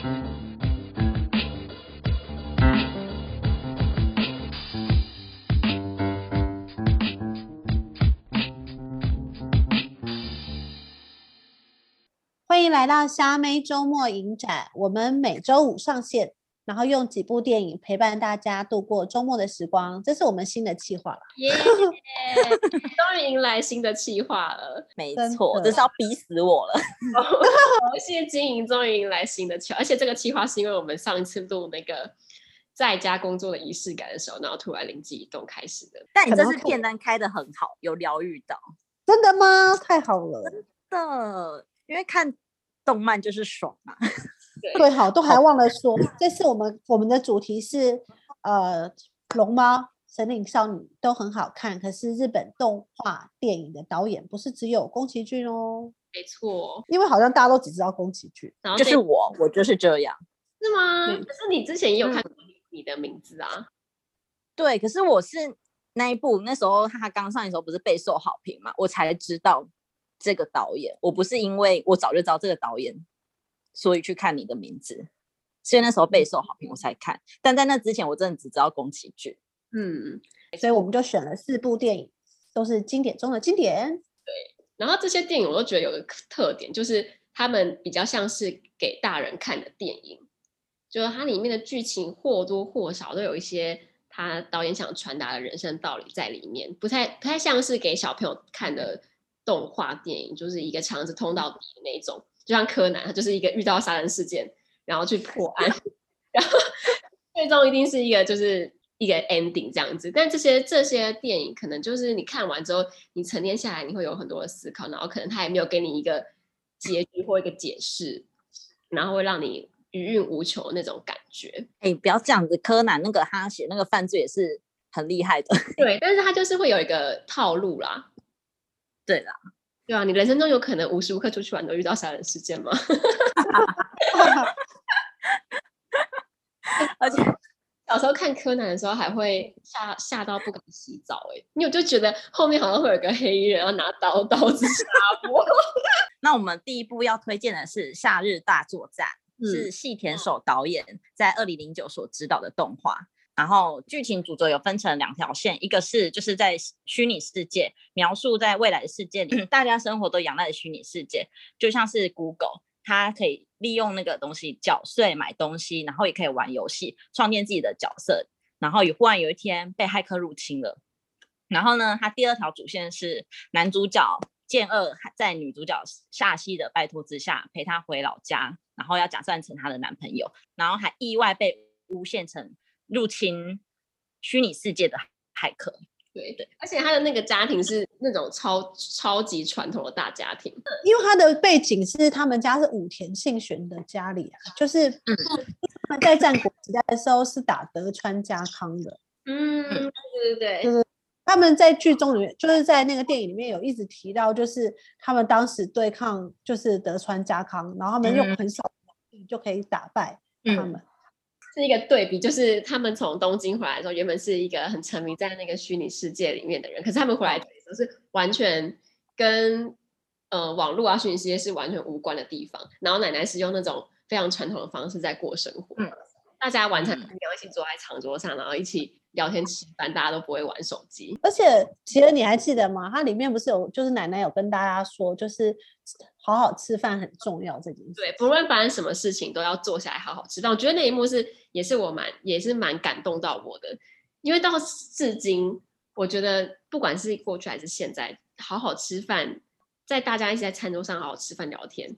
欢迎来到虾妹周末影展，我们每周五上线。然后用几部电影陪伴大家度过周末的时光，这是我们新的计划了。耶！终于迎来新的计划了，没错，这是要逼死我了。游戏经营终于迎来新的计划，而且这个计划是因为我们上一次录那个在家工作的仪式感的时候，然后突然灵机一动开始的。但你这次片单开的很好，有疗愈到。真的吗？太好了，真的，因为看动漫就是爽嘛。对，好，都还忘了说，这次我们我们的主题是呃，龙猫、神隐少女都很好看，可是日本动画电影的导演不是只有宫崎骏哦，没错，因为好像大家都只知道宫崎骏，然后就是我，我就是这样，是吗？可是你之前也有看过你的名字啊？嗯、对，可是我是那一部那时候他刚上的时候不是备受好评嘛，我才知道这个导演，我不是因为我早就知道这个导演。所以去看你的名字，所以那时候备受好评，我才看。但在那之前，我真的只知道宫崎骏。嗯，所以我们就选了四部电影，都是经典中的经典。对，然后这些电影我都觉得有个特点，就是他们比较像是给大人看的电影，就是它里面的剧情或多或少都有一些他导演想传达的人生道理在里面，不太不太像是给小朋友看的动画电影，就是一个肠子通到底的那种。就像柯南，他就是一个遇到杀人事件，然后去破案，然后 最终一定是一个就是一个 ending 这样子。但这些这些电影可能就是你看完之后，你沉淀下来，你会有很多的思考，然后可能他也没有给你一个结局或一个解释，然后会让你余韵无穷那种感觉。哎，不要这样子，柯南那个他写那个犯罪也是很厉害的，对，但是他就是会有一个套路啦，对啦。对啊，你人生中有可能无时无刻出去玩都遇到杀人事件吗？而且 小时候看柯南的时候，还会吓吓到不敢洗澡。哎，你有就觉得后面好像会有个黑衣人要拿刀刀子杀我。那我们第一部要推荐的是《夏日大作战》，嗯、是细田守导演在二零零九所指导的动画。然后剧情主轴有分成两条线，一个是就是在虚拟世界，描述在未来的世界里，大家生活都仰赖的虚拟世界，就像是 Google，它可以利用那个东西缴税买东西，然后也可以玩游戏，创建自己的角色。然后也忽然有一天被骇客入侵了，然后呢，它第二条主线是男主角剑二在女主角夏希的拜托之下陪她回老家，然后要假扮成她的男朋友，然后还意外被诬陷成。入侵虚拟世界的骇客，对对，而且他的那个家庭是那种超超级传统的大家庭，因为他的背景是他们家是武田信玄的家里啊，就是嗯，他们在战国时代的时候是打德川家康的，嗯，对对对，就是。他们在剧中里面，就是在那个电影里面有一直提到，就是他们当时对抗就是德川家康，然后他们用很少的武力就可以打败他们。嗯是一个对比，就是他们从东京回来的时候，原本是一个很沉迷在那个虚拟世界里面的人，可是他们回来的时候是完全跟呃网络啊虚拟世界是完全无关的地方。然后奶奶是用那种非常传统的方式在过生活，嗯、大家晚餐一起坐在长桌上，然后一起聊天吃饭，大家都不会玩手机。而且，其实你还记得吗？它里面不是有，就是奶奶有跟大家说，就是。好好吃饭很重要，这件事。对，不论发生什么事情，都要坐下来好好吃饭。我觉得那一幕是，也是我蛮，也是蛮感动到我的。因为到至今，我觉得不管是过去还是现在，好好吃饭，在大家一起在餐桌上好好吃饭聊天，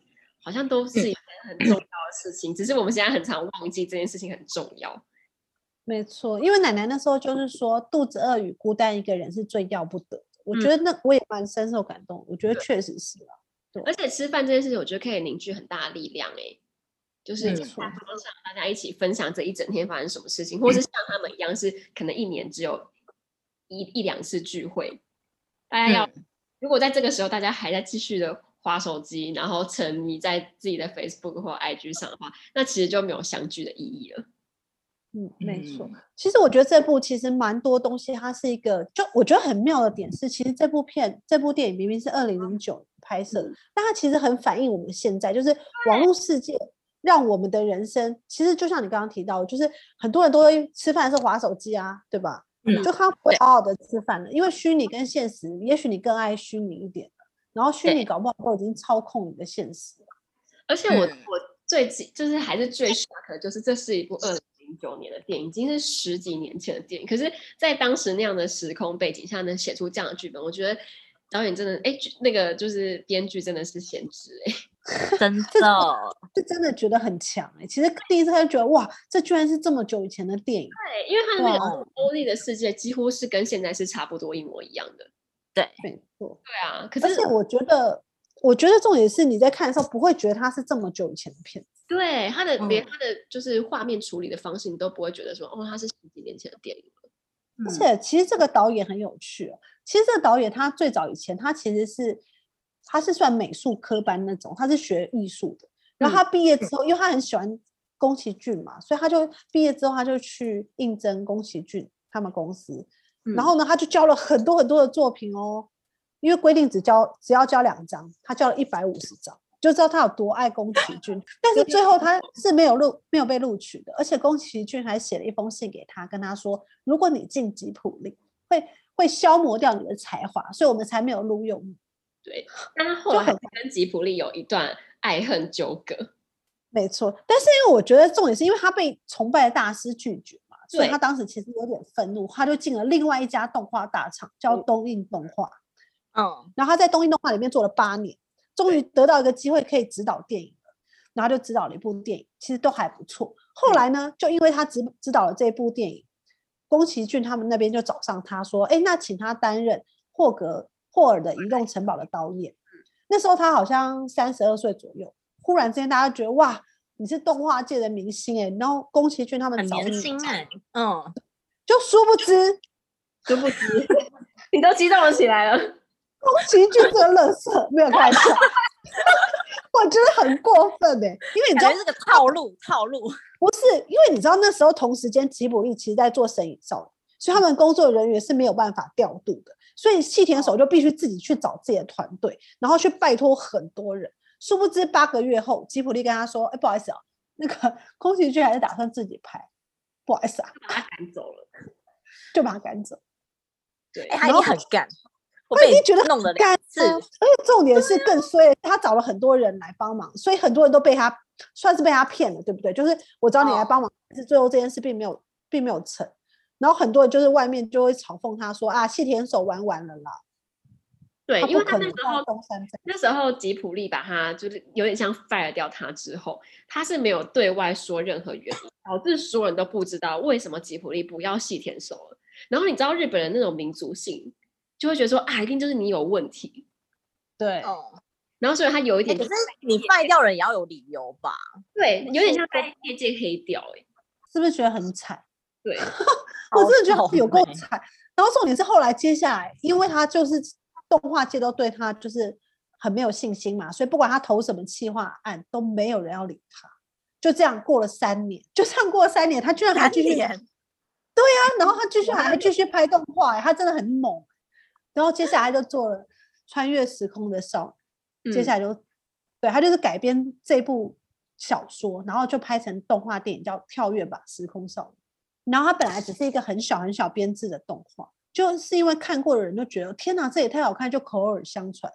好像都是一件很重要的事情。嗯、只是我们现在很常忘记这件事情很重要。没错，因为奶奶那时候就是说，肚子饿与孤单一个人是最要不得的。我觉得那我也蛮深受感动。我觉得确实是啊。而且吃饭这件事情，我觉得可以凝聚很大的力量。哎，就是在桌上大家一起分享这一整天发生什么事情，或是像他们一样，是可能一年只有一一两次聚会。大家要，如果在这个时候大家还在继续的划手机，然后沉迷在自己的 Facebook 或 IG 上的话，那其实就没有相聚的意义了。嗯，没错。其实我觉得这部其实蛮多东西，它是一个，就我觉得很妙的点是，其实这部片、这部电影明明是二零零九拍摄，但它其实很反映我们现在，就是网络世界让我们的人生，其实就像你刚刚提到，就是很多人都会吃饭是划手机啊，对吧？嗯，就他不会好好的吃饭了，因为虚拟跟现实，也许你更爱虚拟一点，然后虚拟搞不好都已经操控你的现实了。而且我、嗯、我最就是还是最 shock 的就是这是一部二零零九年的电影，已经是十几年前的电影，可是，在当时那样的时空背景下能写出这样的剧本，我觉得导演真的哎，那个就是编剧真的是先知哎。真的，是真的觉得很强哎、欸！其实第一次他就觉得哇，这居然是这么久以前的电影。对，因为他的那个欧丽的世界几乎是跟现在是差不多一模一样的。对，没错。对啊，可是而且我觉得，我觉得重点是你在看的时候不会觉得它是这么久以前的片子。对，他的连他的就是画面处理的方式，你都不会觉得说哦，他是十几年前的电影了。而且其实这个导演很有趣哦。其实这个导演他最早以前他其实是。他是算美术科班那种，他是学艺术的。然后他毕业之后，嗯、因为他很喜欢宫崎骏嘛，所以他就毕业之后他就去应征宫崎骏他们公司。嗯、然后呢，他就交了很多很多的作品哦，因为规定只交只要交两张，他交了一百五十张，就知道他有多爱宫崎骏。但是最后他是没有录没有被录取的，而且宫崎骏还写了一封信给他，跟他说：“如果你进吉普力，会会消磨掉你的才华，所以我们才没有录用你。”对，但他后来跟吉普力有一段爱恨纠葛，没错。但是因为我觉得重点是因为他被崇拜的大师拒绝嘛，所以他当时其实有点愤怒，他就进了另外一家动画大厂，叫东映动画。嗯，然后他在东映动画里面做了八年，终于得到一个机会可以指导电影了，然后就指导了一部电影，其实都还不错。后来呢，就因为他指指导了这部电影，宫崎骏他们那边就找上他说：“哎，那请他担任霍格。”霍尔的移动城堡的导演，那时候他好像三十二岁左右。忽然之间，大家觉得哇，你是动画界的明星哎，然后宫崎骏他们很年轻哎，嗯，就殊不知，殊不知，你都激动了起来了。宫崎骏这个乐色没有开玩笑，我觉得很过分哎，因为你知道这个套路套路，不是因为你知道那时候同时间吉卜力其实在做神隐少女，所以他们工作人员是没有办法调度的。所以细田守就必须自己去找自己的团队，然后去拜托很多人。殊不知八个月后，吉卜力跟他说：“哎，不好意思啊，那个宫崎骏还是打算自己拍，不好意思啊，把他赶走了，就把他赶走。”对，他也很干，我已经觉得弄了两次。而且重点是更衰，他找了很多人来帮忙，所以很多人都被他算是被他骗了，对不对？就是我找你来帮忙，但是最后这件事并没有并没有成。然后很多人就是外面就会嘲讽他说啊，细田守玩完了啦。对，因为他那时候那时候吉普力把他就是有点像 fire 掉他之后，他是没有对外说任何原因，导致所有人都不知道为什么吉普力不要细田守了。然后你知道日本人那种民族性，就会觉得说啊，一定就是你有问题。对，哦。然后所以他有一点，可是你 fire 掉人也要有理由吧？对，有点像在业界黑掉，哎，是不是觉得很惨？对。我真的觉得有够惨，然后重点是后来接下来，因为他就是动画界都对他就是很没有信心嘛，所以不管他投什么企划案，都没有人要理他。就这样过了三年，就这样过了三年，他居然还继续演。对呀、啊，然后他继续还还继续拍动画，他真的很猛。然后接下来就做了《穿越时空的少女》，接下来就对他就是改编这部小说，然后就拍成动画电影，叫《跳跃吧时空少女》。然后他本来只是一个很小很小编制的动画，就是因为看过的人都觉得天哪，这也太好看，就口耳相传，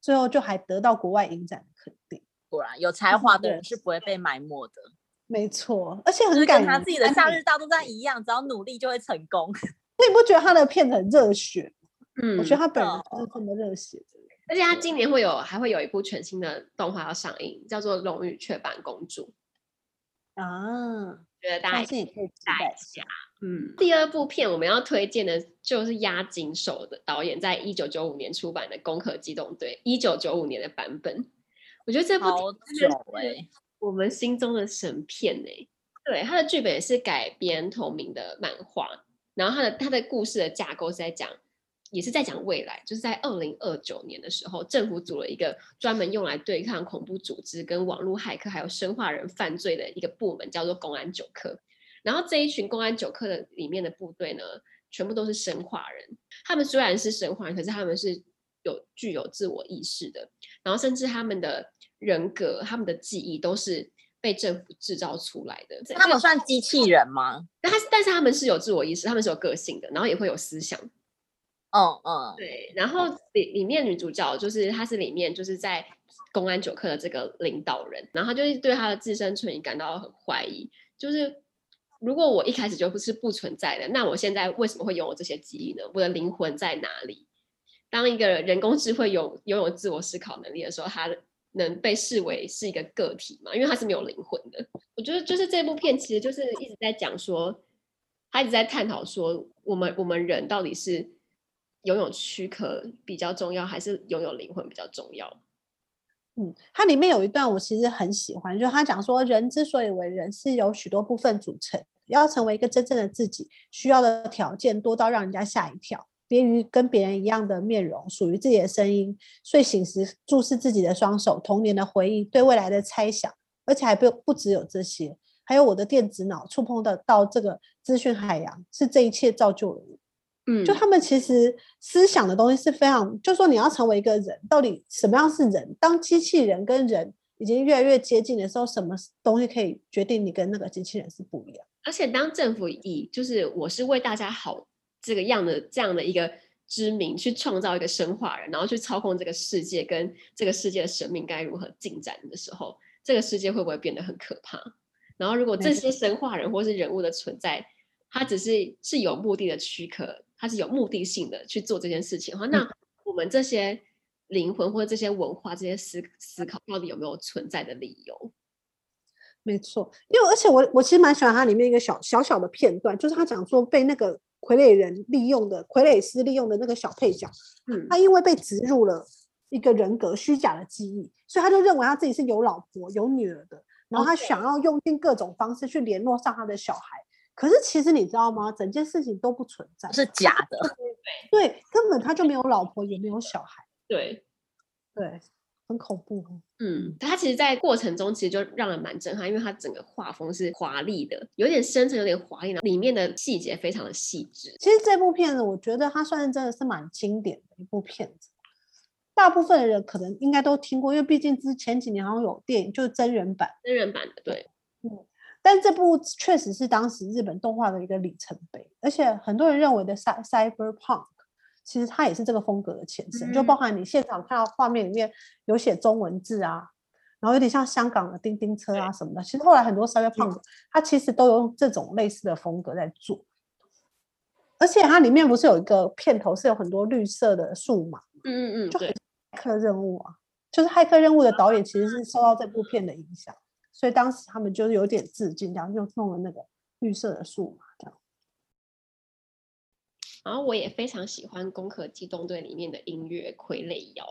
最后就还得到国外影展的肯定。果然有才华的人是不会被埋没的，没错，而且很感跟他自己的《夏日大作战》一样，只要努力就会成功。那你不觉得他的片很热血？嗯，我觉得他本人是这么热血的。而且他今年会有还会有一部全新的动画要上映，叫做《龙与雀斑公主》啊。觉得大家可以期待一下。嗯，第二部片我们要推荐的就是押井守的导演在一九九五年出版的《攻壳机动队》，一九九五年的版本。我觉得这部片是我们心中的神片哎、欸。对，他的剧本也是改编同名的漫画，然后他的他的故事的架构是在讲。也是在讲未来，就是在二零二九年的时候，政府组了一个专门用来对抗恐怖组织、跟网络骇客还有生化人犯罪的一个部门，叫做公安九课。然后这一群公安九课的里面的部队呢，全部都是生化人。他们虽然是生化人，可是他们是有具有自我意识的，然后甚至他们的人格、他们的记忆都是被政府制造出来的。他们算机器人吗？但他但是他们是有自我意识，他们是有个性的，然后也会有思想。嗯嗯，对。然后里里面女主角就是她是里面就是在公安九课的这个领导人，然后她就是对她的自身存疑感到很怀疑，就是。如果我一开始就不是不存在的，那我现在为什么会拥有这些记忆呢？我的灵魂在哪里？当一个人工智慧有拥有自我思考能力的时候，它能被视为是一个个体吗？因为它是没有灵魂的。我觉得就是这部片其实就是一直在讲说，他一直在探讨说，我们我们人到底是拥有躯壳比较重要，还是拥有灵魂比较重要？嗯，它里面有一段我其实很喜欢，就是他讲说，人之所以为人，是由许多部分组成。要成为一个真正的自己，需要的条件多到让人家吓一跳。别于跟别人一样的面容，属于自己的声音，睡醒时注视自己的双手，童年的回忆，对未来的猜想，而且还不不只有这些，还有我的电子脑触碰的到这个资讯海洋，是这一切造就了我。嗯，就他们其实思想的东西是非常，就说你要成为一个人，到底什么样是人？当机器人跟人已经越来越接近的时候，什么东西可以决定你跟那个机器人是不一样？而且当政府以就是我是为大家好这个样的这样的一个知名去创造一个生化人，然后去操控这个世界跟这个世界的生命该如何进展的时候，这个世界会不会变得很可怕？然后如果这些生化人或是人物的存在，他只是是有目的的躯壳。他是有目的性的去做这件事情的话，那我们这些灵魂或者这些文化、这些思思考，到底有没有存在的理由？没错，因为而且我我其实蛮喜欢它里面一个小小小的片段，就是他讲说被那个傀儡人利用的傀儡师利用的那个小配角，嗯，他因为被植入了一个人格虚假的记忆，所以他就认为他自己是有老婆有女儿的，然后他想要用尽各种方式去联络上他的小孩。可是其实你知道吗？整件事情都不存在，是假的。对，根本他就没有老婆，也没有小孩。对，对，很恐怖。哦嗯，它其实，在过程中其实就让人蛮震撼，因为它整个画风是华丽的，有点深沉，有点华丽的，里面的细节非常的细致。其实这部片子，我觉得它算是真的是蛮经典的一部片子，大部分的人可能应该都听过，因为毕竟之前几年好像有电影，就是真人版，真人版的，对，嗯。但这部确实是当时日本动画的一个里程碑，而且很多人认为的 cyberpunk，其实它也是这个风格的前身，嗯、就包含你现场看到画面里面有写中文字啊，然后有点像香港的叮叮车啊什么的。其实后来很多 cyberpunk，它其实都有这种类似的风格在做，而且它里面不是有一个片头是有很多绿色的数码，嗯嗯嗯，就很骇客任务啊，就是骇客任务的导演其实是受到这部片的影响。所以当时他们就有点致敬，然后就弄了那个绿色的树嘛，这样。然后我也非常喜欢《攻壳机动队》里面的音乐《傀儡摇》。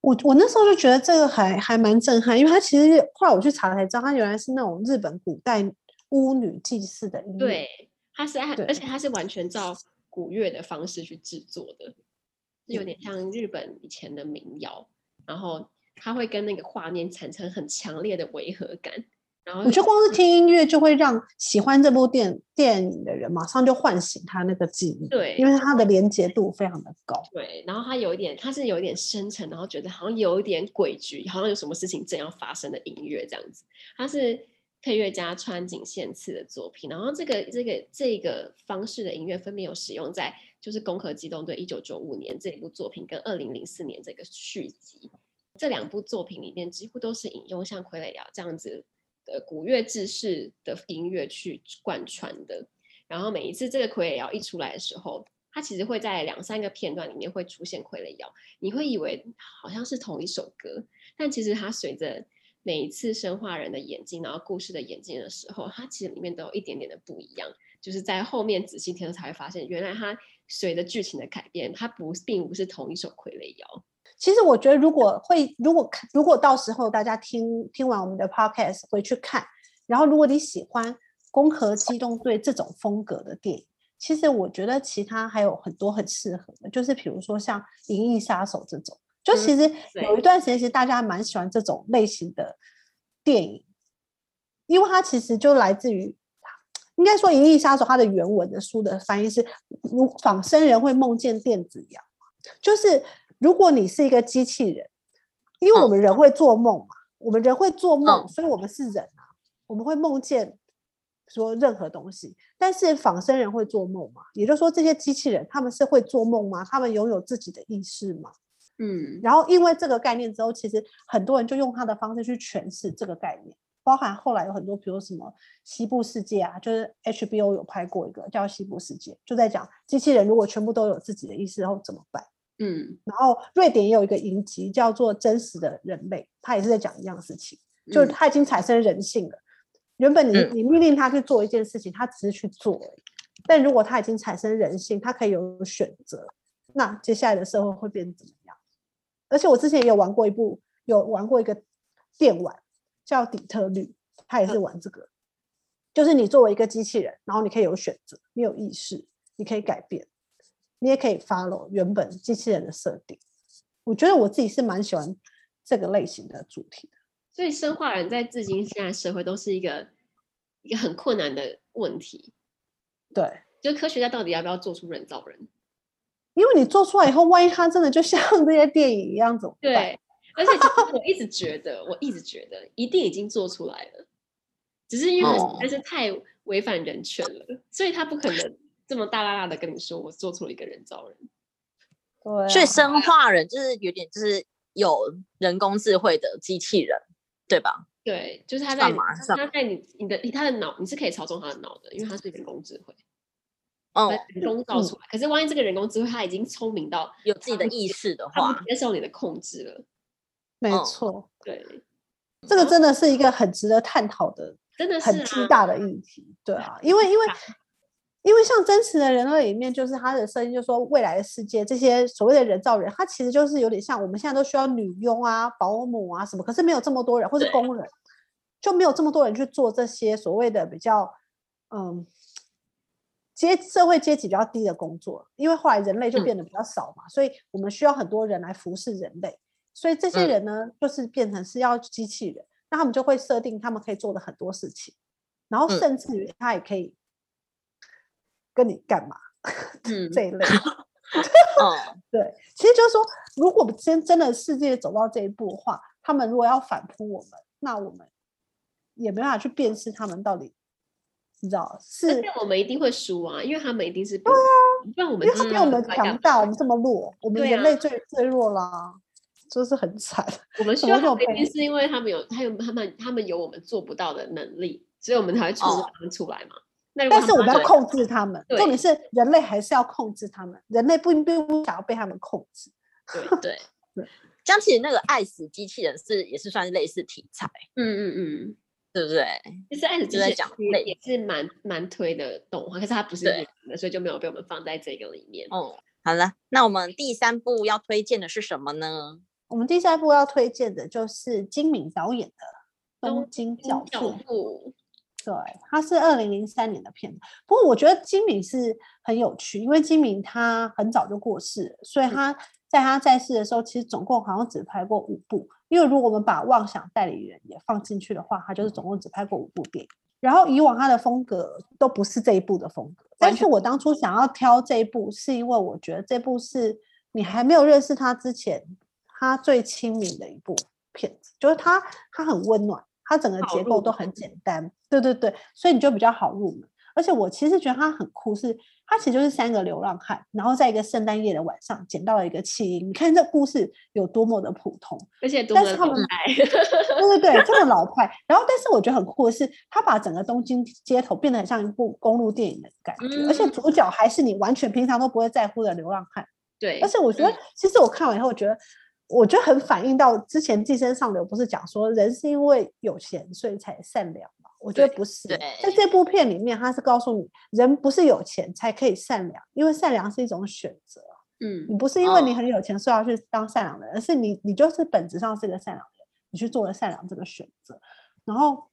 我我那时候就觉得这个还还蛮震撼，因为它其实后来我去查才知道，它原来是那种日本古代巫女祭祀的音乐。对，它是，而且它是完全照古乐的方式去制作的，有点像日本以前的民谣，然后。它会跟那个画面产生很强烈的违和感，然后我觉得光是听音乐就会让喜欢这部电电影的人马上就唤醒他那个记忆，对，因为它的连接度非常的高，对，然后它有一点，它是有一点深沉，然后觉得好像有一点诡谲，好像有什么事情正要发生的音乐这样子。它是配乐家川井宪次的作品，然后这个这个这个方式的音乐分别有使用在就是《攻壳机动队》一九九五年这一部作品跟二零零四年这个续集。这两部作品里面几乎都是引用像《傀儡谣》这样子的古乐制式的音乐去贯穿的。然后每一次这个《傀儡谣》一出来的时候，它其实会在两三个片段里面会出现《傀儡谣》，你会以为好像是同一首歌，但其实它随着每一次生化人的眼睛，然后故事的演进的时候，它其实里面都有一点点的不一样。就是在后面仔细听才会发现，原来它随着剧情的改变，它不并不是同一首《傀儡谣》。其实我觉得，如果会，如果看，如果到时候大家听听完我们的 podcast 回去看，然后如果你喜欢《攻壳机动队》这种风格的电影，其实我觉得其他还有很多很适合的，就是比如说像《银翼杀手》这种，就其实有一段时间其实大家蛮喜欢这种类型的电影，因为它其实就来自于，应该说《银翼杀手》它的原文的书的翻译是如仿生人会梦见电子羊，就是。如果你是一个机器人，因为我们人会做梦嘛，我们人会做梦，所以我们是人啊，我们会梦见说任何东西。但是仿生人会做梦吗？也就是说，这些机器人他们是会做梦吗？他们拥有自己的意识吗？嗯，然后因为这个概念之后，其实很多人就用他的方式去诠释这个概念。包含后来有很多，比如什么西部世界啊，就是 HBO 有拍过一个叫《西部世界》，就在讲机器人如果全部都有自己的意识，然后怎么办？嗯，然后瑞典也有一个影集叫做《真实的人类》，他也是在讲一样事情，就是他已经产生人性了。嗯、原本你你命令他去做一件事情，他只是去做而已，但如果他已经产生人性，他可以有选择，那接下来的社会会变怎么样？而且我之前也有玩过一部，有玩过一个电玩。叫底特律，他也是玩这个，嗯、就是你作为一个机器人，然后你可以有选择，你有意识，你可以改变，你也可以 follow 原本机器人的设定。我觉得我自己是蛮喜欢这个类型的主题的。所以生化人在至今现在社会都是一个一个很困难的问题。对，就科学家到底要不要做出人造人？因为你做出来以后，万一他真的就像这些电影一样，怎么办？对。而且我一直觉得，我一直觉得一定已经做出来了，只是因为实在是太违反人权了，哦、所以他不可能这么大剌剌的跟你说我做出了一个人造人。对、啊，所以生化人就是有点就是有人工智慧的机器人，对吧？对，就是他在他在你你的他的脑，你是可以操纵他的脑的，因为他是人工智慧，哦，人工造出来。嗯、可是万一这个人工智慧他已经聪明到有自己的意识的话，接受你的控制了。没错、哦，对，这个真的是一个很值得探讨的，真的是很巨大的议题。对啊，因为因为因为像真实的人类里面，就是他的设定，就是说未来的世界，这些所谓的人造人，他其实就是有点像我们现在都需要女佣啊、保姆啊什么，可是没有这么多人，或是工人，就没有这么多人去做这些所谓的比较嗯阶社会阶级比较低的工作。因为后来人类就变得比较少嘛，嗯、所以我们需要很多人来服侍人类。所以这些人呢，嗯、就是变成是要机器人，那他们就会设定他们可以做的很多事情，然后甚至于他也可以跟你干嘛，嗯，这一类。哦，对，其实就是说，如果我们真真的世界走到这一步的话，他们如果要反扑我们，那我们也没办法去辨识他们到底，你知道是？我们一定会输啊，因为他们一定是对啊，不然我们因为他比我们强大，我们这么弱，我们人类最、啊、最弱啦。就是很惨，我们 需要他们，是因为他们有，他有他们，他们有我们做不到的能力，所以我们才会出来嘛。那但是我们要控制他们，重点是人类还是要控制他们，人类不并不想要被他们控制。对对对，像其实那个爱死机器人是也是算是类似题材，嗯嗯嗯，对不对？其实爱死机器人讲也是蛮蛮推的动画，可是它不是的，所以就没有被我们放在这个里面。哦，好了，那我们第三部要推荐的是什么呢？我们第三部要推荐的就是金敏导演的《东京教父》。对，他是二零零三年的片子。不过我觉得金敏是很有趣，因为金敏他很早就过世，所以他在他在世的时候，其实总共好像只拍过五部。因为如果我们把《妄想代理人》也放进去的话，他就是总共只拍过五部电影。然后以往他的风格都不是这一部的风格。但是我当初想要挑这一部，是因为我觉得这部是你还没有认识他之前。他最亲民的一部片子，就是他，他很温暖，他整个结构都很简单，对对对，所以你就比较好入门。而且我其实觉得它很酷是，是他其实就是三个流浪汉，然后在一个圣诞夜的晚上捡到了一个弃婴。你看这故事有多么的普通，而且多么的老派，对对对，这么老 派。然后，但是我觉得很酷的是，他把整个东京街头变得很像一部公路电影的感觉，嗯、而且主角还是你完全平常都不会在乎的流浪汉。对，而且我觉得，嗯、其实我看完以后，我觉得。我觉得很反映到之前《寄生上流》不是讲说人是因为有钱所以才善良吗？我觉得不是，在这部片里面，他是告诉你，人不是有钱才可以善良，因为善良是一种选择。嗯，你不是因为你很有钱，所以要去当善良的人，而是你你就是本质上是一个善良的人，你去做了善良这个选择。然后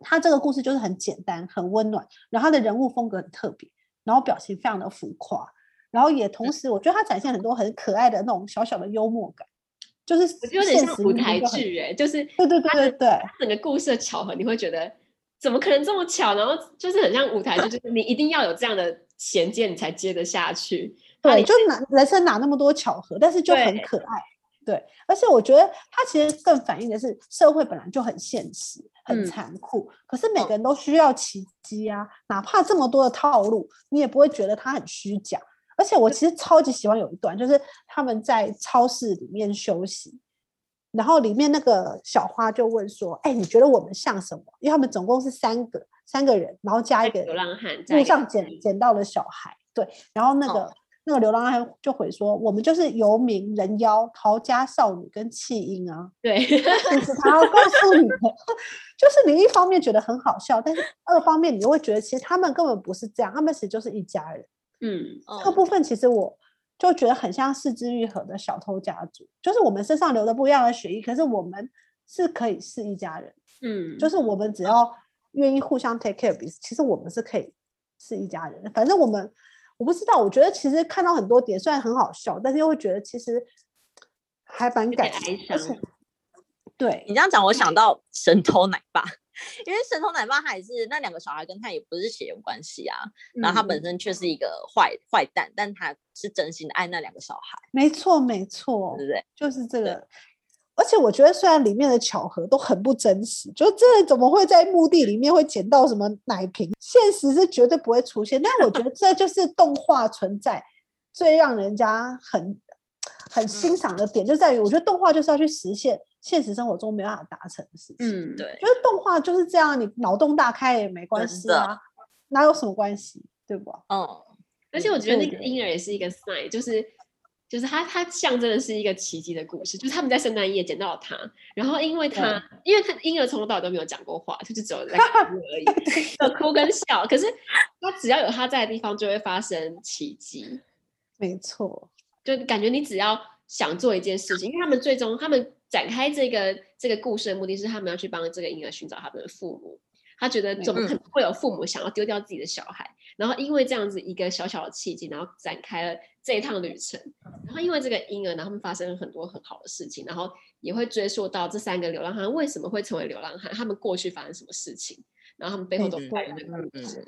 他这个故事就是很简单、很温暖，然后他的人物风格很特别，然后表情非常的浮夸，然后也同时我觉得他展现很多很可爱的那种小小的幽默感。就是我觉得有点像舞台剧哎，就是对对对对对，整个故事的巧合，你会觉得怎么可能这么巧？然后就是很像舞台剧，就是你一定要有这样的衔接，你才接得下去。对，就哪人生哪那么多巧合，但是就很可爱。对，对，而且我觉得它其实更反映的是社会本来就很现实、很残酷，嗯、可是每个人都需要奇迹啊，哪怕这么多的套路，你也不会觉得它很虚假。而且我其实超级喜欢有一段，就是他们在超市里面休息，然后里面那个小花就问说：“哎，你觉得我们像什么？”因为他们总共是三个三个人，然后加一个流浪汉，路上捡捡到了小孩。对，然后那个、哦、那个流浪汉就回说：“我们就是游民、人妖、逃家少女跟弃婴啊。”对，他要告诉你的，就是你一方面觉得很好笑，但是二方面你又会觉得，其实他们根本不是这样，他们其实就是一家人。嗯，这个部分其实我就觉得很像四肢愈合的小偷家族，就是我们身上流的不一样的血液，可是我们是可以是一家人。嗯，就是我们只要愿意互相 take care 彼此，其实我们是可以是一家人。反正我们我不知道，我觉得其实看到很多点，虽然很好笑，但是又会觉得其实还蛮感伤。对，你这样讲，我想到神偷奶爸。因为神偷奶爸他也是那两个小孩跟他也不是血缘关系啊，嗯、然后他本身却是一个坏坏蛋，但他是真心的爱那两个小孩。没错，没错，对不对？就是这个。而且我觉得，虽然里面的巧合都很不真实，就这怎么会在墓地里面会捡到什么奶瓶？现实是绝对不会出现。但我觉得这就是动画存在最让人家很很欣赏的点，就在于我觉得动画就是要去实现。现实生活中没办法达成的事情，嗯，对，就是动画就是这样，你脑洞大开也没关系啊，哪有什么关系，对不？哦，而且我觉得那个婴儿也是一个 sign，就是就是他他象征的是一个奇迹的故事，就是他们在圣诞夜捡到了他，然后因为他因为他婴儿从头到尾都没有讲过话，就是只有在 哭而已，有哭跟笑，可是他只要有他在的地方就会发生奇迹，没错，就感觉你只要想做一件事情，因为他们最终他们。展开这个这个故事的目的是，他们要去帮这个婴儿寻找他们的父母。他觉得怎么可能会有父母想要丢掉自己的小孩？嗯、然后因为这样子一个小小的契机，然后展开了这一趟旅程。然后因为这个婴儿，然后他们发生了很多很好的事情，然后也会追溯到这三个流浪汉为什么会成为流浪汉，他们过去发生什么事情，然后他们背后都带有那个故事。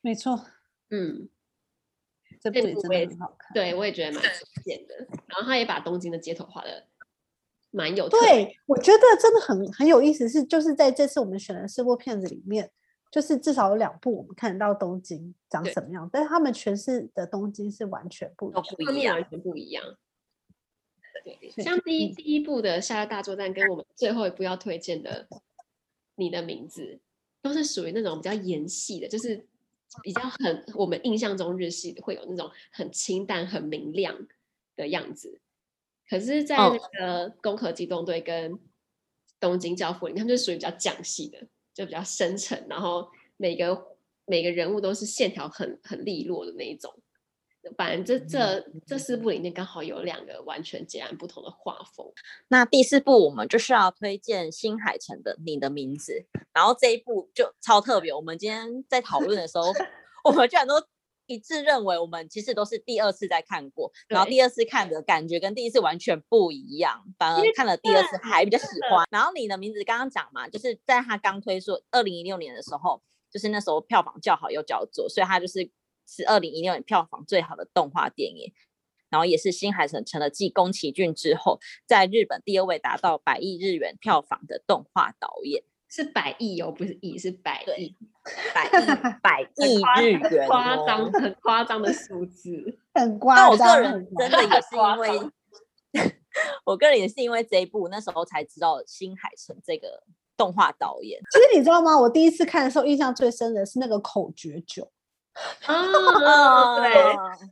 没错，嗯。这部也真的很好看，对我也觉得蛮推荐的。然后他也把东京的街头画的。蛮有对，我觉得真的很很有意思，是就是在这次我们选的四部片子里面，就是至少有两部我们看得到东京长什么样，但是他们诠释的东京是完全不一样，画面完全不一样。对，像第一第一部的《夏日大作战》跟我们最后一部要推荐的《你的名字》，都是属于那种比较盐系的，就是比较很我们印象中日系会有那种很清淡、很明亮的样子。可是，在那个《攻壳机动队》跟《东京教父》里面，他们就属于比较讲戏的，就比较深沉，然后每个每个人物都是线条很很利落的那一种。反正这这这四部里面刚好有两个完全截然不同的画风。那第四部我们就是要推荐新海诚的《你的名字》，然后这一部就超特别。我们今天在讨论的时候，我们居然都。一致认为，我们其实都是第二次在看过，然后第二次看的感觉跟第一次完全不一样，反而看了第二次还比较喜欢。然后你的名字刚刚讲嘛，就是在他刚推出二零一六年的时候，就是那时候票房较好又叫做，所以他就是是二零一六年票房最好的动画电影，然后也是新海诚成了继宫崎骏之后，在日本第二位达到百亿日元票房的动画导演。是百亿哦，不是亿，是百亿，百亿，百亿日元，夸张，很夸张的数字，很夸张。但我个人真的也是因为，我个人也是因为这一部，那时候才知道新海诚这个动画导演。其实你知道吗？我第一次看的时候，印象最深的是那个口诀酒。啊，对，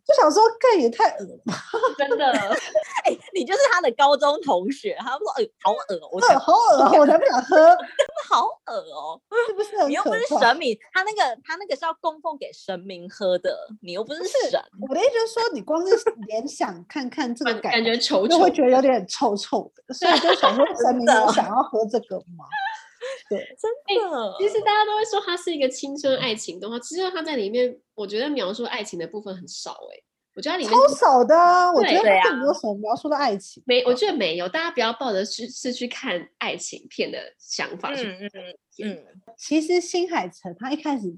就想说，这也太恶了，真的。哎、欸，你就是他的高中同学，他们说，哎、欸，好恶，我好恶，我才不想喝，真的好恶哦，是不是？你又不是神明，他那个他那个是要供奉给神明喝的，你又不是神。我的意思就是说，你光是联想看看这个感，感觉臭臭，就会觉得有点臭臭的，所以就想说，神明有想要喝这个吗？对，真的、欸。其实大家都会说它是一个青春爱情动画，其实它在里面，我觉得描述爱情的部分很少、欸。哎，我觉得它里面超少的。我觉得它没有什么描述的爱情。没，我觉得没有。大家不要抱着是是去看爱情片的想法去。嗯嗯嗯。其实新海诚他一开始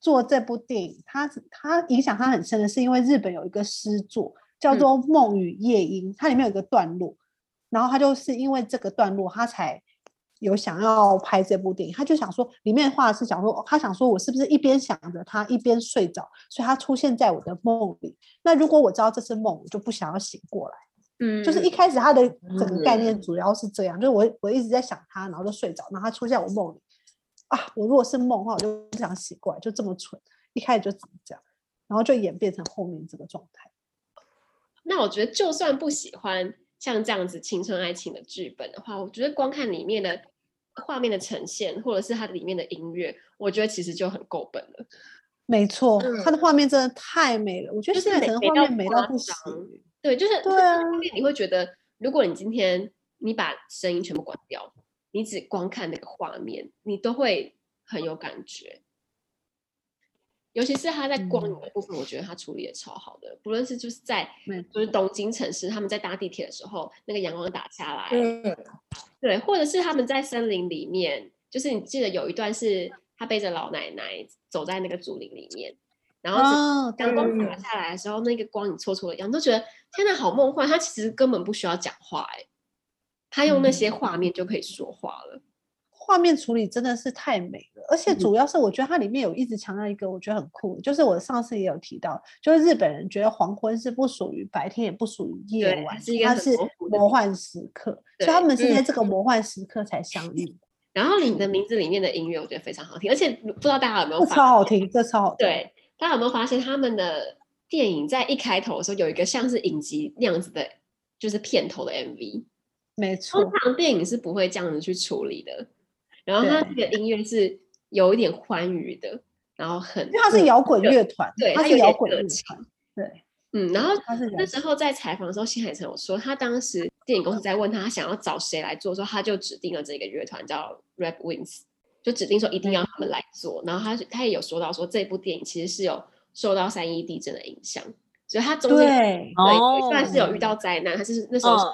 做这部电影，他他影响他很深的是因为日本有一个诗作叫做《梦与夜莺》，它里面有一个段落，然后他就是因为这个段落，他才有想要拍这部电影。他就想说，里面的话是想说，他想说我是不是一边想着他一边睡着，所以他出现在我的梦里。那如果我知道这是梦，我就不想要醒过来。嗯，就是一开始他的整个概念主要是这样，就是我我一直在想他，然后就睡着，然后他出现在我梦里。啊，我如果是梦的话，我就不想醒过来，就这么蠢，一开始就怎么这样，然后就演变成后面这个状态。那我觉得，就算不喜欢像这样子青春爱情的剧本的话，我觉得光看里面的画面的呈现，或者是它里面的音乐，我觉得其实就很够本了。没错，嗯、它的画面真的太美了，我觉得现在可能画面美到不行。对，就是对啊，你会觉得，如果你今天你把声音全部关掉。你只光看那个画面，你都会很有感觉。尤其是他在光影的部分，我觉得他处理的超好的。嗯、不论是就是在就是东京城市，他们在搭地铁的时候，那个阳光打下来，嗯、对，或者是他们在森林里面，就是你记得有一段是他背着老奶奶走在那个竹林里面，然后阳光打下来的时候，那个光影戳出的阳，都觉得天哪，好梦幻。他其实根本不需要讲话、欸，哎。他用那些画面就可以说话了，画面处理真的是太美了，而且主要是我觉得它里面有一直强调一个我觉得很酷，就是我上次也有提到，就是日本人觉得黄昏是不属于白天，也不属于夜晚，是它是魔幻时刻，所以他们是在这个魔幻时刻才相遇。然后你的名字里面的音乐我觉得非常好听，而且不知道大家有没有超好听，这超好听。对，大家有没有发现他们的电影在一开头的时候有一个像是影集那样子的，就是片头的 MV。没错，通常电影是不会这样子去处理的。然后他这个音乐是有一点欢愉的，然后很，因为它是摇滚乐团，对，它是摇滚乐团，对，嗯。然后那时候在采访的时候，新海诚有说，他当时电影公司在问他，他想要找谁来做，说他就指定了这个乐团叫 Rap Wings，就指定说一定要他们来做。然后他他也有说到说，这部电影其实是有受到三一地震的影响。所以他中间对，对、哦、算是有遇到灾难，他是那时候是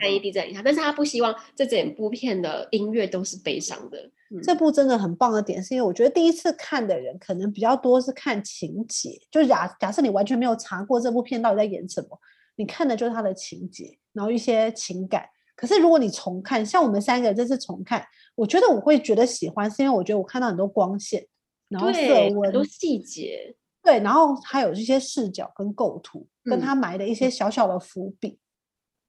三一地震影响，但是他不希望这整部片的音乐都是悲伤的。嗯、这部真的很棒的点，是因为我觉得第一次看的人可能比较多是看情节，就是假假设你完全没有查过这部片到底在演什么，你看的就是他的情节，然后一些情感。可是如果你重看，像我们三个这次重看，我觉得我会觉得喜欢，是因为我觉得我看到很多光线，然后色温，很多细节。对，然后还有这些视角跟构图，嗯、跟他埋的一些小小的伏笔，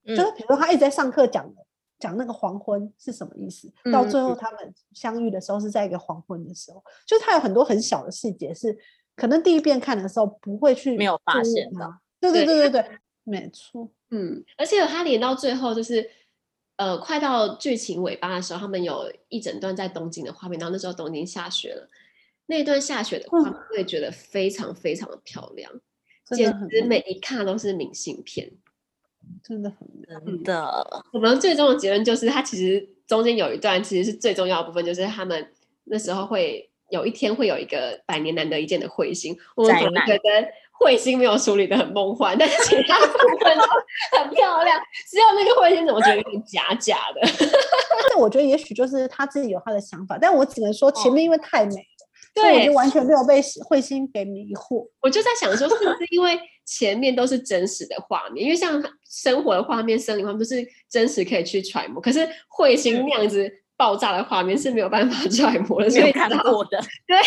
嗯、就是比如说他一直在上课讲的讲那个黄昏是什么意思，嗯、到最后他们相遇的时候是在一个黄昏的时候，嗯、就是他有很多很小的细节是可能第一遍看的时候不会去没有发现的。对对对对对，对没错。嗯，而且他连到最后就是呃，快到剧情尾巴的时候，他们有一整段在东京的画面，然后那时候东京下雪了。那段下雪的画面，会觉得非常非常的漂亮，嗯、简直每一看都是明信片，真的很真的。我们最终的结论就是，它其实中间有一段其实是最重要的部分，就是他们那时候会有一天会有一个百年难得一见的彗星。我们觉得彗星没有处理的很梦幻，但是其他部分都很漂亮，只有那个彗星怎么觉得有点假假的？但是我觉得也许就是他自己有他的想法，但我只能说前面因为太美。哦对，我就完全没有被彗星给迷惑。我就在想说，是不是因为前面都是真实的画面？因为像生活的画面、生理画面都是真实可以去揣摩，可是彗星那样子爆炸的画面是没有办法 揣摩的，所以看过的。对，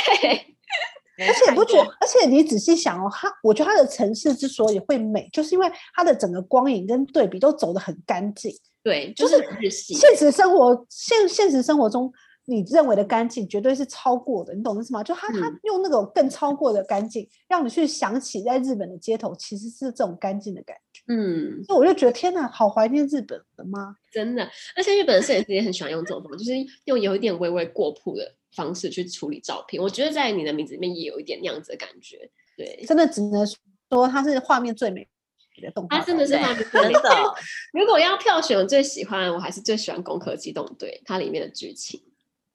而且不觉，而且你仔细想哦，它，我觉得它的城市之所以会美，就是因为它的整个光影跟对比都走得很干净。对，就是现实生活现现实生活中。你认为的干净，绝对是超过的，你懂意思吗？就他他用那种更超过的干净，嗯、让你去想起在日本的街头其实是这种干净的感觉。嗯，所以我就觉得天哪，好怀念日本的吗？真的，而且日本的摄影师也很喜欢用这种方式，就是用有一点微微过曝的方式去处理照片。我觉得在你的名字里面也有一点那样子的感觉。对，真的只能说它是画面最美的动画。它真的是画面 最美的。如果要票选我最喜欢，我还是最喜欢《攻壳机动队》它里面的剧情。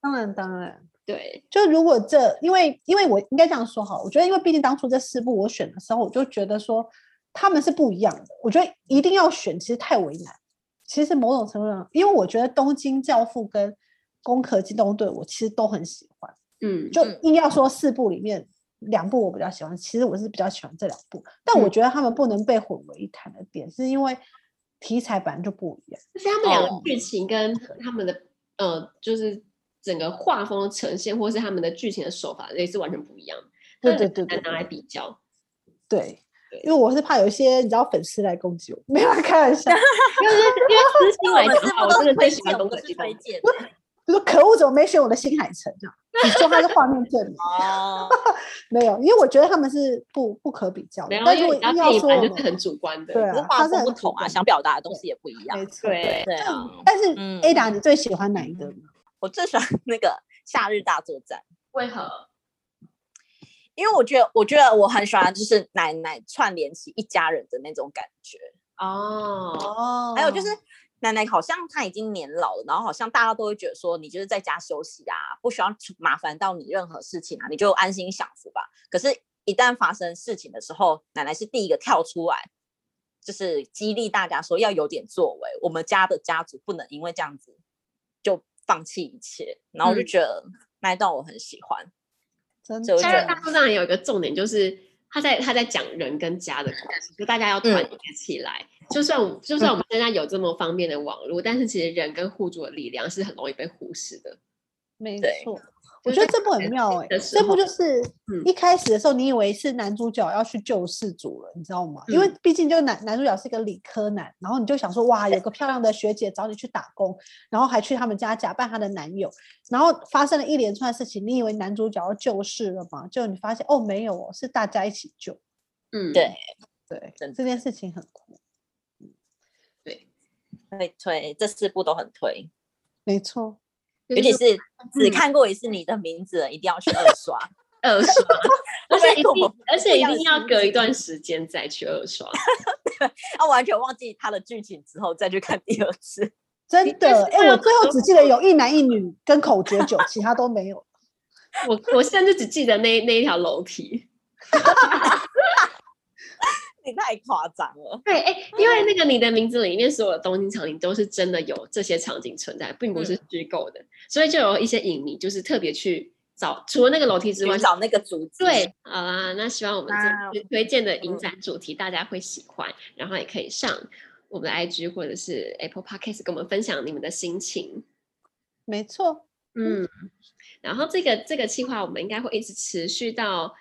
当然，当然，对，就如果这，因为，因为我应该这样说好，我觉得，因为毕竟当初这四部我选的时候，我就觉得说他们是不一样的。我觉得一定要选，其实太为难。其实某种程度上，因为我觉得《东京教父》跟《攻壳机动队》，我其实都很喜欢。嗯，就硬要说四部里面两部我比较喜欢，其实我是比较喜欢这两部，但我觉得他们不能被混为一谈的点，嗯、是因为题材本来就不一样，就是他们两个剧情跟他们的、哦、呃，就是整个画风的呈现，或是他们的剧情的手法，也是完全不一样。对对对，对，拿来比较。对，因为我是怕有一些你知道粉丝来攻击我，没有开玩笑，因为因为私心来讲，我真的最喜欢东西推荐。就说可恶，怎么没选我的新海诚？这样你说他是画面最美哦，没有，因为我觉得他们是不不可比较的。但是我一定要说，就是很主观的，对啊，画风不同啊，想表达的东西也不一样。没错，对对啊。但是 Ada，你最喜欢哪一个？我最喜欢 那个《夏日大作战》。为何？因为我觉得，我觉得我很喜欢，就是奶奶串联起一家人的那种感觉哦哦，还有就是。奶奶好像她已经年老了，然后好像大家都会觉得说你就是在家休息啊，不需要麻烦到你任何事情啊，你就安心享福吧。可是，一旦发生事情的时候，奶奶是第一个跳出来，就是激励大家说要有点作为。我们家的家族不能因为这样子就放弃一切。然后我就觉得那一段我很喜欢。真的，但是大陆上也有一个重点，就是他在他在讲人跟家的关系，就大家要团结起来。嗯就算就算我们现在有这么方便的网络，嗯、但是其实人跟互助的力量是很容易被忽视的。没错，我觉得这部很妙哎、欸，这部就是一开始的时候，你以为是男主角要去救世主了，你知道吗？嗯、因为毕竟就男男主角是一个理科男，然后你就想说哇，有个漂亮的学姐找你去打工，然后还去他们家假扮她的男友，然后发生了一连串事情，你以为男主角要救世了吗？就你发现哦，没有哦，是大家一起救。嗯，对对，这件事情很酷。推推，这四部都很推，没错，尤其是只看过一次你的名字，嗯、一定要去二刷，二刷，而且一定，而且一定要隔一段时间再去二刷，啊，完全忘记他的剧情之后再去看第二次，真的，哎、欸，我最后只记得有一男一女跟口诀酒，其他都没有，我我现在就只记得那那一条楼梯。你太夸张了。对，哎、欸，因为那个你的名字里面所有的东京场景都是真的有这些场景存在，并不是虚构的，嗯、所以就有一些影迷就是特别去找，除了那个楼梯之外，找那个主题。对，好啦，那希望我们这推荐的影展主题大家会喜欢，嗯、然后也可以上我们的 IG 或者是 Apple Podcast 跟我们分享你们的心情。没错，嗯，嗯然后这个这个计划我们应该会一直持续到。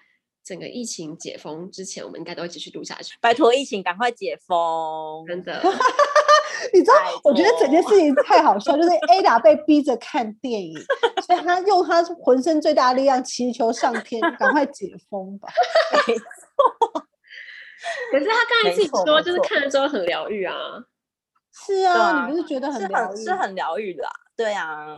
整个疫情解封之前，我们应该都会继续录下去。拜托疫情赶快解封，真的。你知道，我觉得整件事情太好笑，就是 Ada 被逼着看电影，所以他用他浑身最大的力量祈求上天 赶快解封吧。没错。可是他刚才自己说，就是看了之后很疗愈啊。是啊，你不是觉得很疗愈？是很疗愈的。对啊，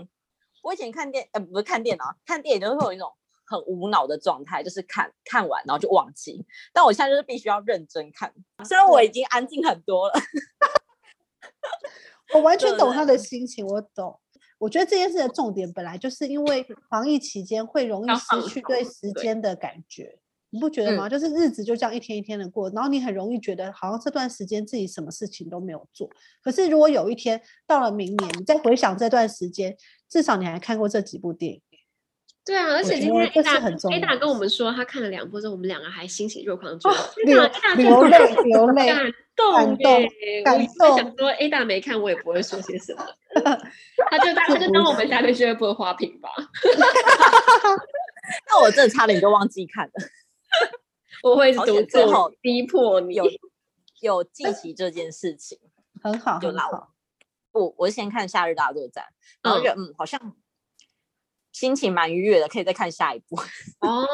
我以前看电，呃，不是看电脑，看电影就是会有一种。很无脑的状态，就是看看完然后就忘记。但我现在就是必须要认真看，虽然我已经安静很多了。我完全懂他的心情，我懂。我觉得这件事的重点本来就是因为防疫期间会容易失去对时间的感觉，你不觉得吗？嗯、就是日子就这样一天一天的过，然后你很容易觉得好像这段时间自己什么事情都没有做。可是如果有一天到了明年，你再回想这段时间，至少你还看过这几部电影。对啊，而且今天 Ada Ada 跟我们说，他看了两部之后，我们两个还欣喜若狂，觉得流 流泪流泪，感动耶！感动。想说 Ada 没看，我也不会说些什么。他就他就当我们下面俱乐部的花瓶吧。那我真的差点就忘记看了。我会独自逼迫你，有有记起这件事情，很好很好。不，我先看《夏日大作战》，然后觉得嗯，好像。心情蛮愉悦的，可以再看下一部 哦。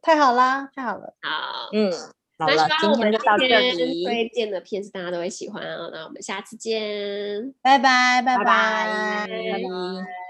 太好啦，太好了。好，嗯，好了，今天就到这里。推荐的片子大家都会喜欢啊，那我们下次见，拜拜，拜拜。拜拜。